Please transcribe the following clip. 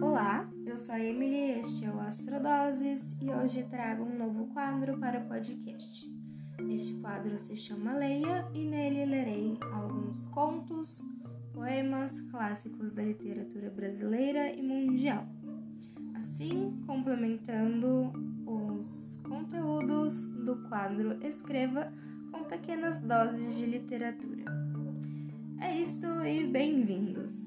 Olá, eu sou a Emily, este é o Astrodoses e hoje trago um novo quadro para o podcast. Este quadro se chama Leia e nele lerei alguns contos, poemas clássicos da literatura brasileira e mundial, assim complementando os conteúdos do quadro Escreva com pequenas doses de literatura. É isto e bem-vindos!